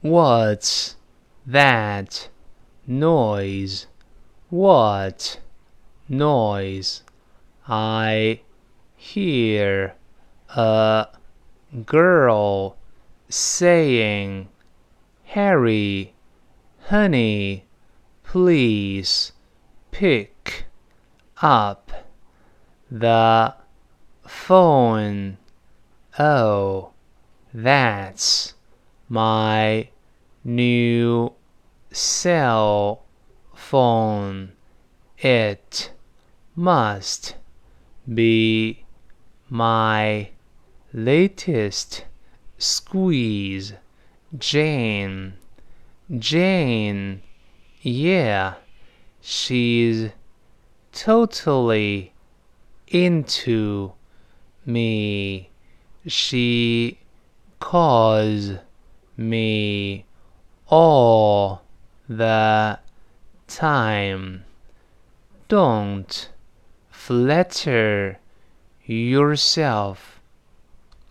What's that noise? What noise? I hear a girl saying, Harry, honey, please pick up the phone. Oh, that's my new cell phone. It must be my latest squeeze. Jane. Jane. Yeah, she's totally into me. She calls me all the time. Don't flatter yourself.